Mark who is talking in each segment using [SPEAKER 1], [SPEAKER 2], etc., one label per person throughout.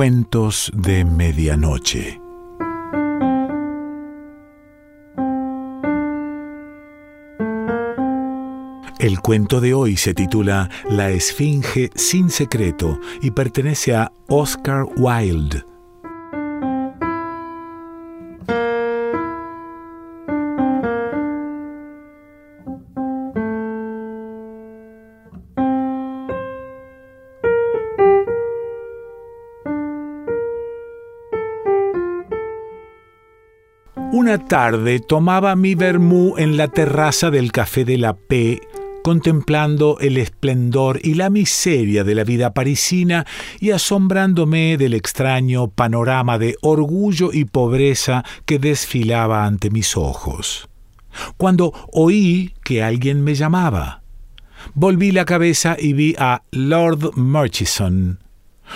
[SPEAKER 1] Cuentos de Medianoche. El cuento de hoy se titula La Esfinge sin secreto y pertenece a Oscar Wilde. Una tarde tomaba mi vermú en la terraza del Café de la P, contemplando el esplendor y la miseria de la vida parisina y asombrándome del extraño panorama de orgullo y pobreza que desfilaba ante mis ojos. Cuando oí que alguien me llamaba, volví la cabeza y vi a Lord Murchison,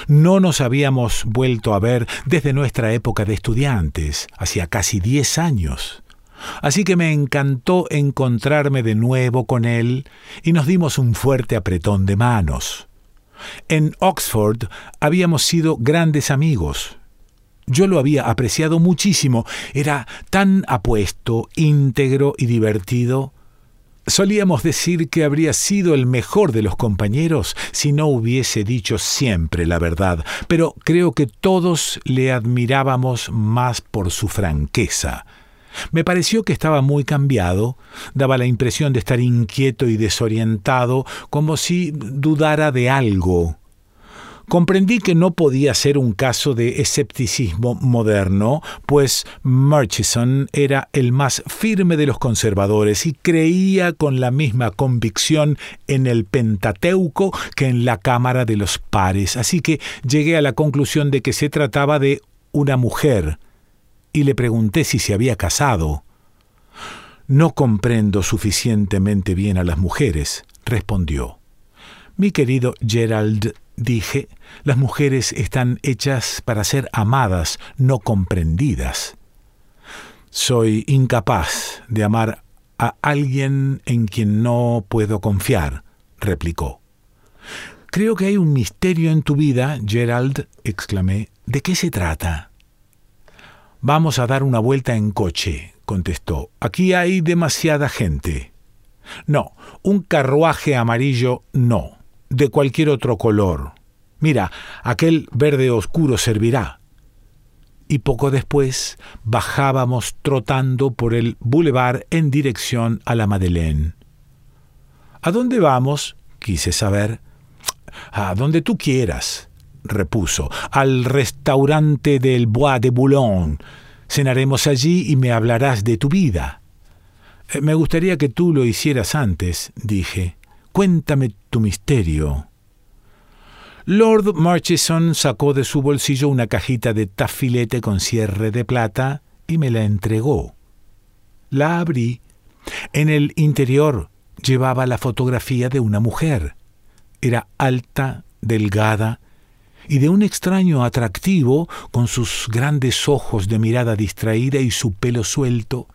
[SPEAKER 1] no nos habíamos vuelto a ver desde nuestra época de estudiantes, hacía casi diez años. Así que me encantó encontrarme de nuevo con él y nos dimos un fuerte apretón de manos. En Oxford habíamos sido grandes amigos. Yo lo había apreciado muchísimo, era tan apuesto, íntegro y divertido Solíamos decir que habría sido el mejor de los compañeros si no hubiese dicho siempre la verdad, pero creo que todos le admirábamos más por su franqueza. Me pareció que estaba muy cambiado, daba la impresión de estar inquieto y desorientado, como si dudara de algo. Comprendí que no podía ser un caso de escepticismo moderno, pues Murchison era el más firme de los conservadores y creía con la misma convicción en el Pentateuco que en la Cámara de los Pares, así que llegué a la conclusión de que se trataba de una mujer, y le pregunté si se había casado. No comprendo suficientemente bien a las mujeres, respondió. Mi querido Gerald dije, las mujeres están hechas para ser amadas, no comprendidas. Soy incapaz de amar a alguien en quien no puedo confiar, replicó. Creo que hay un misterio en tu vida, Gerald, exclamé. ¿De qué se trata? Vamos a dar una vuelta en coche, contestó. Aquí hay demasiada gente. No, un carruaje amarillo no de cualquier otro color. Mira, aquel verde oscuro servirá. Y poco después bajábamos trotando por el boulevard en dirección a la Madeleine. ¿A dónde vamos? quise saber. A donde tú quieras, repuso, al restaurante del Bois de Boulogne. Cenaremos allí y me hablarás de tu vida. Eh, me gustaría que tú lo hicieras antes, dije. Cuéntame tu misterio. Lord Murchison sacó de su bolsillo una cajita de tafilete con cierre de plata y me la entregó. La abrí. En el interior llevaba la fotografía de una mujer. Era alta, delgada y de un extraño atractivo con sus grandes ojos de mirada distraída y su pelo suelto.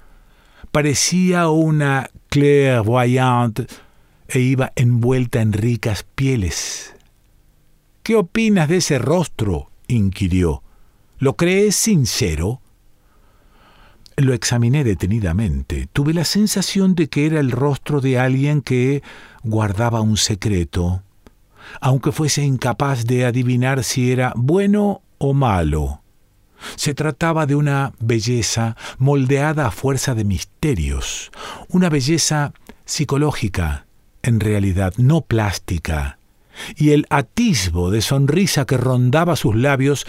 [SPEAKER 1] Parecía una clairvoyante e iba envuelta en ricas pieles. ¿Qué opinas de ese rostro? inquirió. ¿Lo crees sincero? Lo examiné detenidamente. Tuve la sensación de que era el rostro de alguien que guardaba un secreto, aunque fuese incapaz de adivinar si era bueno o malo. Se trataba de una belleza moldeada a fuerza de misterios, una belleza psicológica, en realidad no plástica, y el atisbo de sonrisa que rondaba sus labios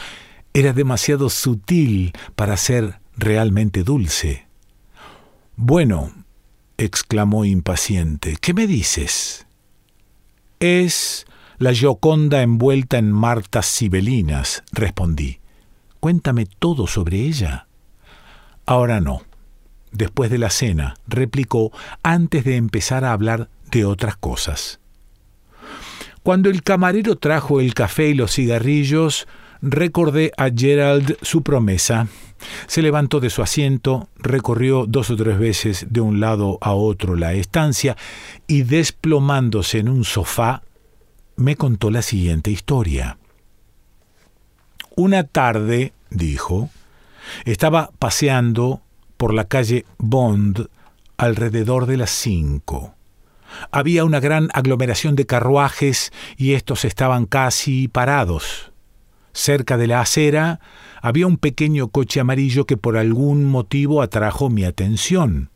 [SPEAKER 1] era demasiado sutil para ser realmente dulce. Bueno, exclamó impaciente, ¿qué me dices? Es la Gioconda envuelta en martas sibelinas, respondí. Cuéntame todo sobre ella. Ahora no. Después de la cena, replicó antes de empezar a hablar de otras cosas. Cuando el camarero trajo el café y los cigarrillos, recordé a Gerald su promesa. Se levantó de su asiento, recorrió dos o tres veces de un lado a otro la estancia y desplomándose en un sofá, me contó la siguiente historia. Una tarde, dijo, estaba paseando por la calle Bond alrededor de las cinco. Había una gran aglomeración de carruajes y estos estaban casi parados. Cerca de la acera había un pequeño coche amarillo que por algún motivo atrajo mi atención.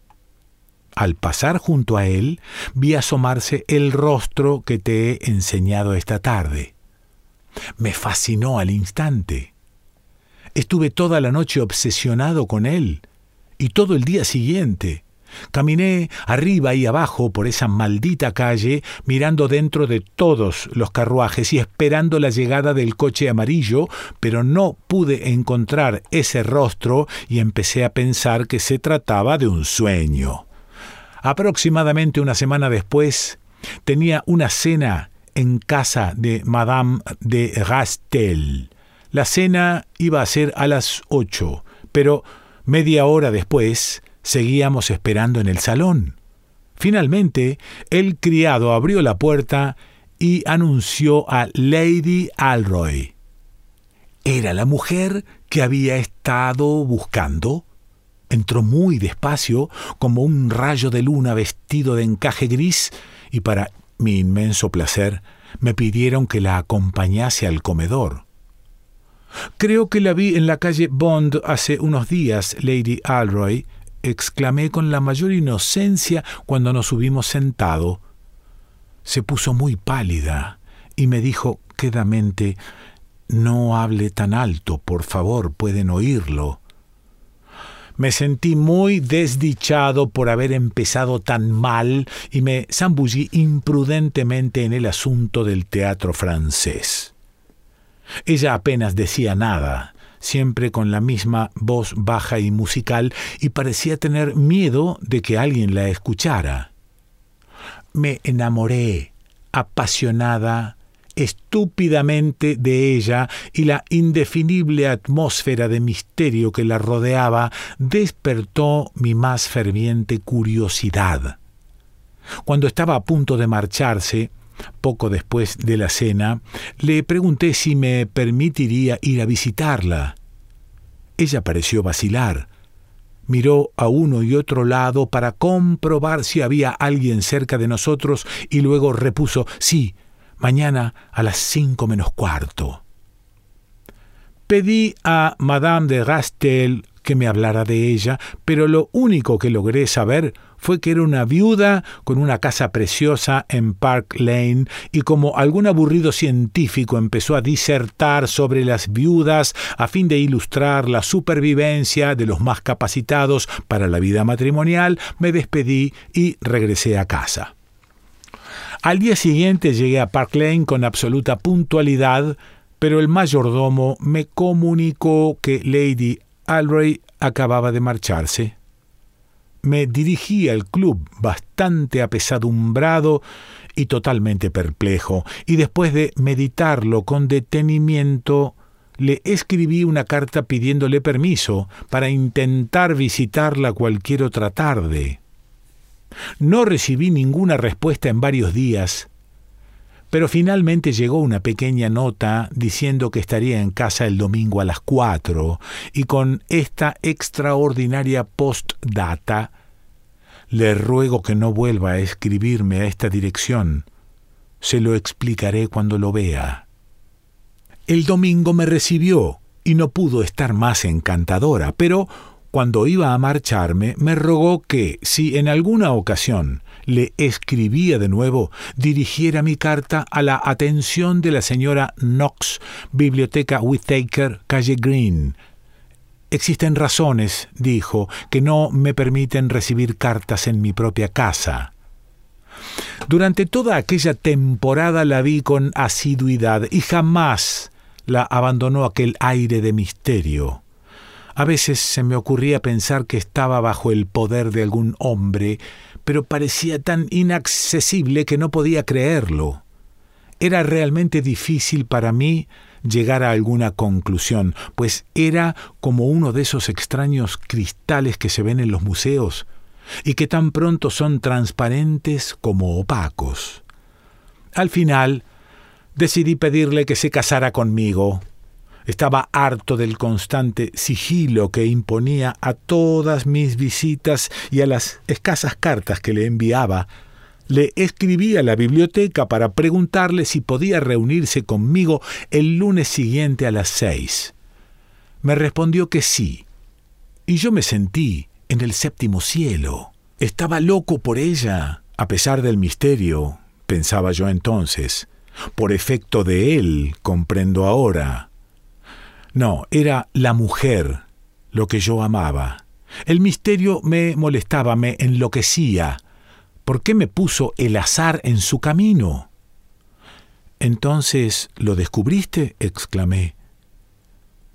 [SPEAKER 1] Al pasar junto a él, vi asomarse el rostro que te he enseñado esta tarde. Me fascinó al instante. Estuve toda la noche obsesionado con él, y todo el día siguiente. Caminé arriba y abajo por esa maldita calle, mirando dentro de todos los carruajes y esperando la llegada del coche amarillo, pero no pude encontrar ese rostro y empecé a pensar que se trataba de un sueño. Aproximadamente una semana después, tenía una cena en casa de Madame de Rastel. La cena iba a ser a las ocho, pero media hora después Seguíamos esperando en el salón. Finalmente, el criado abrió la puerta y anunció a Lady Alroy. Era la mujer que había estado buscando. Entró muy despacio, como un rayo de luna vestido de encaje gris, y para mi inmenso placer me pidieron que la acompañase al comedor. Creo que la vi en la calle Bond hace unos días, Lady Alroy, exclamé con la mayor inocencia cuando nos hubimos sentado. Se puso muy pálida y me dijo quedamente No hable tan alto, por favor, pueden oírlo. Me sentí muy desdichado por haber empezado tan mal y me zambullí imprudentemente en el asunto del teatro francés. Ella apenas decía nada, siempre con la misma voz baja y musical, y parecía tener miedo de que alguien la escuchara. Me enamoré, apasionada, estúpidamente de ella y la indefinible atmósfera de misterio que la rodeaba despertó mi más ferviente curiosidad. Cuando estaba a punto de marcharse, poco después de la cena, le pregunté si me permitiría ir a visitarla. Ella pareció vacilar. Miró a uno y otro lado para comprobar si había alguien cerca de nosotros y luego repuso Sí, mañana a las cinco menos cuarto. Pedí a Madame de Rastel que me hablara de ella, pero lo único que logré saber fue que era una viuda con una casa preciosa en Park Lane y como algún aburrido científico empezó a disertar sobre las viudas a fin de ilustrar la supervivencia de los más capacitados para la vida matrimonial, me despedí y regresé a casa. Al día siguiente llegué a Park Lane con absoluta puntualidad, pero el mayordomo me comunicó que Lady Alroy acababa de marcharse. Me dirigí al club bastante apesadumbrado y totalmente perplejo, y después de meditarlo con detenimiento, le escribí una carta pidiéndole permiso para intentar visitarla cualquier otra tarde. No recibí ninguna respuesta en varios días, pero finalmente llegó una pequeña nota diciendo que estaría en casa el domingo a las cuatro, y con esta extraordinaria postdata, le ruego que no vuelva a escribirme a esta dirección. Se lo explicaré cuando lo vea. El domingo me recibió y no pudo estar más encantadora, pero cuando iba a marcharme me rogó que, si en alguna ocasión le escribía de nuevo, dirigiera mi carta a la atención de la señora Knox, Biblioteca Whittaker, calle Green. Existen razones, dijo, que no me permiten recibir cartas en mi propia casa. Durante toda aquella temporada la vi con asiduidad y jamás la abandonó aquel aire de misterio. A veces se me ocurría pensar que estaba bajo el poder de algún hombre, pero parecía tan inaccesible que no podía creerlo. Era realmente difícil para mí llegar a alguna conclusión, pues era como uno de esos extraños cristales que se ven en los museos y que tan pronto son transparentes como opacos. Al final, decidí pedirle que se casara conmigo, Estaba harto del constante sigilo que imponía a todas mis visitas y a las escasas cartas que le enviaba. Le escribí a la biblioteca para preguntarle si podía reunirse conmigo el lunes siguiente a las seis. Me respondió que sí, y yo me sentí en el séptimo cielo. Estaba loco por ella, a pesar del misterio, pensaba yo entonces. Por efecto de él, comprendo ahora. No, era la mujer lo que yo amaba. El misterio me molestaba, me enloquecía. ¿Por qué me puso el azar en su camino? Entonces, ¿lo descubriste? exclamé.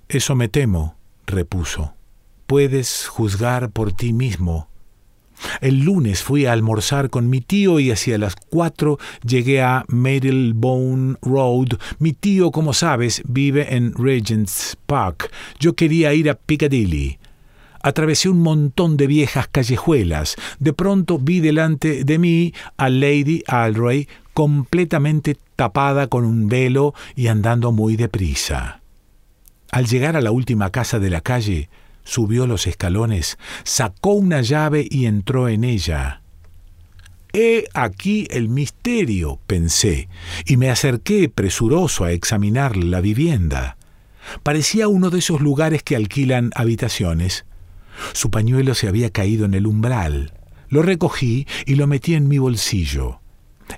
[SPEAKER 1] Eso me temo, repuso. Puedes juzgar por ti mismo. El lunes fui a almorzar con mi tío y hacia las cuatro llegué a Marylebone Road. Mi tío, como sabes, vive en Regent's Park. Yo quería ir a Piccadilly. Atravesé un montón de viejas callejuelas. De pronto vi delante de mí a Lady Alroy completamente tapada con un velo y andando muy deprisa. Al llegar a la última casa de la calle, subió los escalones, sacó una llave y entró en ella. He aquí el misterio, pensé, y me acerqué presuroso a examinar la vivienda. Parecía uno de esos lugares que alquilan habitaciones. Su pañuelo se había caído en el umbral. Lo recogí y lo metí en mi bolsillo.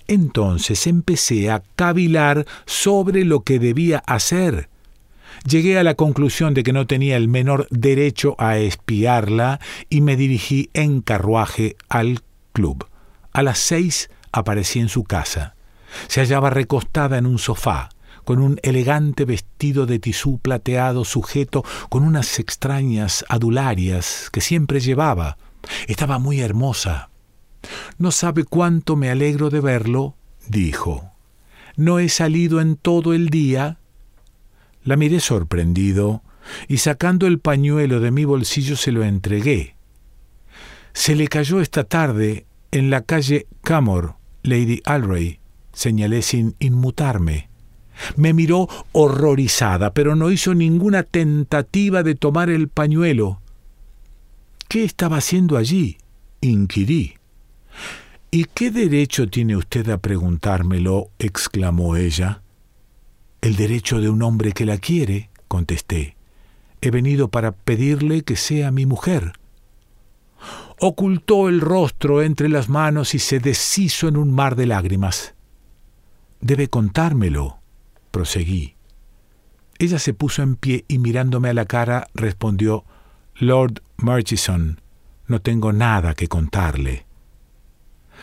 [SPEAKER 1] Entonces empecé a cavilar sobre lo que debía hacer llegué a la conclusión de que no tenía el menor derecho a espiarla y me dirigí en carruaje al club. A las seis aparecí en su casa. Se hallaba recostada en un sofá, con un elegante vestido de tisú plateado sujeto con unas extrañas adularias que siempre llevaba. Estaba muy hermosa. No sabe cuánto me alegro de verlo, dijo. No he salido en todo el día la miré sorprendido y sacando el pañuelo de mi bolsillo se lo entregué. Se le cayó esta tarde en la calle Camor, Lady Alray, señalé sin inmutarme. Me miró horrorizada, pero no hizo ninguna tentativa de tomar el pañuelo. ¿Qué estaba haciendo allí? inquirí. ¿Y qué derecho tiene usted a preguntármelo? exclamó ella. El derecho de un hombre que la quiere, contesté. He venido para pedirle que sea mi mujer. Ocultó el rostro entre las manos y se deshizo en un mar de lágrimas. Debe contármelo, proseguí. Ella se puso en pie y mirándome a la cara respondió Lord Murchison, no tengo nada que contarle.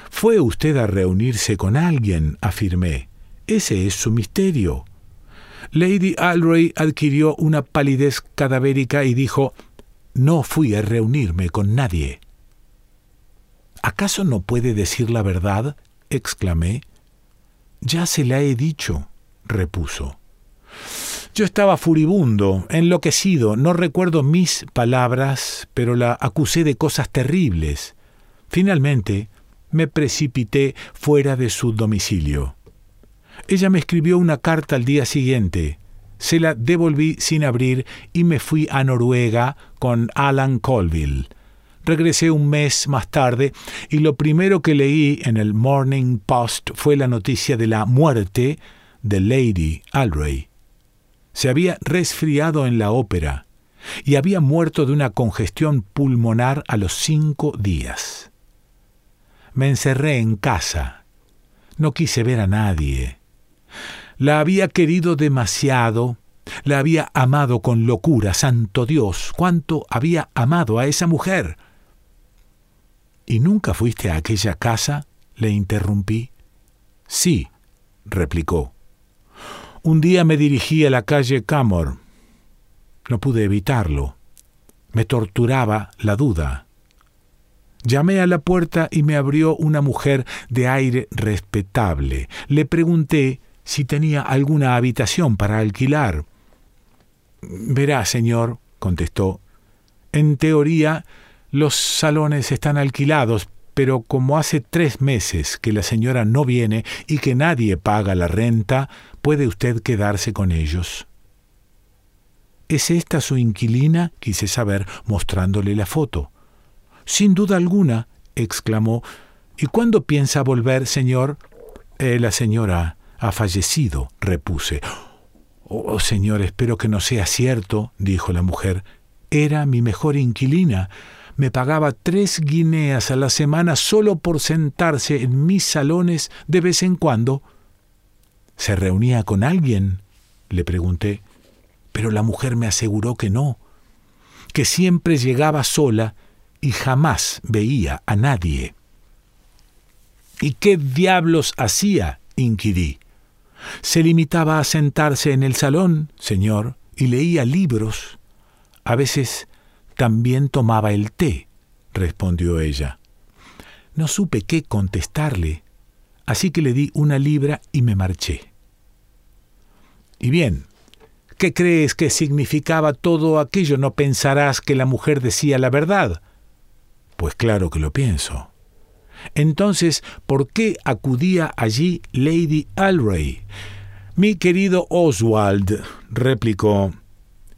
[SPEAKER 1] Fue usted a reunirse con alguien, afirmé. Ese es su misterio. Lady Alroy adquirió una palidez cadavérica y dijo No fui a reunirme con nadie. ¿Acaso no puede decir la verdad? exclamé. Ya se la he dicho, repuso. Yo estaba furibundo, enloquecido, no recuerdo mis palabras, pero la acusé de cosas terribles. Finalmente, me precipité fuera de su domicilio. Ella me escribió una carta al día siguiente. Se la devolví sin abrir y me fui a Noruega con Alan Colville. Regresé un mes más tarde y lo primero que leí en el Morning Post fue la noticia de la muerte de Lady Alray. Se había resfriado en la ópera y había muerto de una congestión pulmonar a los cinco días. Me encerré en casa. No quise ver a nadie. La había querido demasiado, la había amado con locura, santo Dios, cuánto había amado a esa mujer. ¿Y nunca fuiste a aquella casa? le interrumpí. Sí, replicó. Un día me dirigí a la calle Camor. No pude evitarlo. Me torturaba la duda. Llamé a la puerta y me abrió una mujer de aire respetable. Le pregunté si tenía alguna habitación para alquilar. Verá, señor, contestó, en teoría los salones están alquilados, pero como hace tres meses que la señora no viene y que nadie paga la renta, puede usted quedarse con ellos. ¿Es esta su inquilina? quise saber, mostrándole la foto. Sin duda alguna, exclamó. ¿Y cuándo piensa volver, señor? Eh, la señora ha fallecido, repuse. Oh, señor, espero que no sea cierto, dijo la mujer. Era mi mejor inquilina. Me pagaba tres guineas a la semana solo por sentarse en mis salones de vez en cuando. ¿Se reunía con alguien? le pregunté. Pero la mujer me aseguró que no, que siempre llegaba sola y jamás veía a nadie. ¿Y qué diablos hacía? inquirí. Se limitaba a sentarse en el salón, señor, y leía libros. A veces también tomaba el té, respondió ella. No supe qué contestarle, así que le di una libra y me marché. Y bien, ¿qué crees que significaba todo aquello? No pensarás que la mujer decía la verdad. Pues claro que lo pienso. Entonces, ¿por qué acudía allí Lady Alray? Mi querido Oswald, replicó,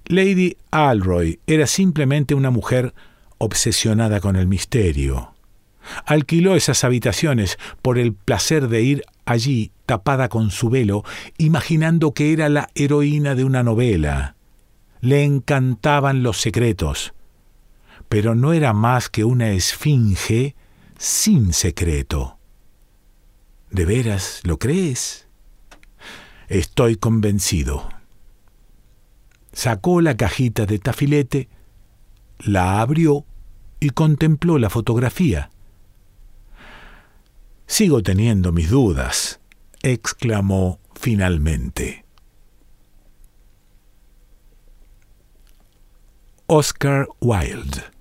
[SPEAKER 1] Lady Alroy era simplemente una mujer obsesionada con el misterio. Alquiló esas habitaciones por el placer de ir allí tapada con su velo, imaginando que era la heroína de una novela. Le encantaban los secretos, pero no era más que una esfinge sin secreto. ¿De veras lo crees? Estoy convencido. Sacó la cajita de tafilete, la abrió y contempló la fotografía. Sigo teniendo mis dudas, exclamó finalmente. Oscar Wilde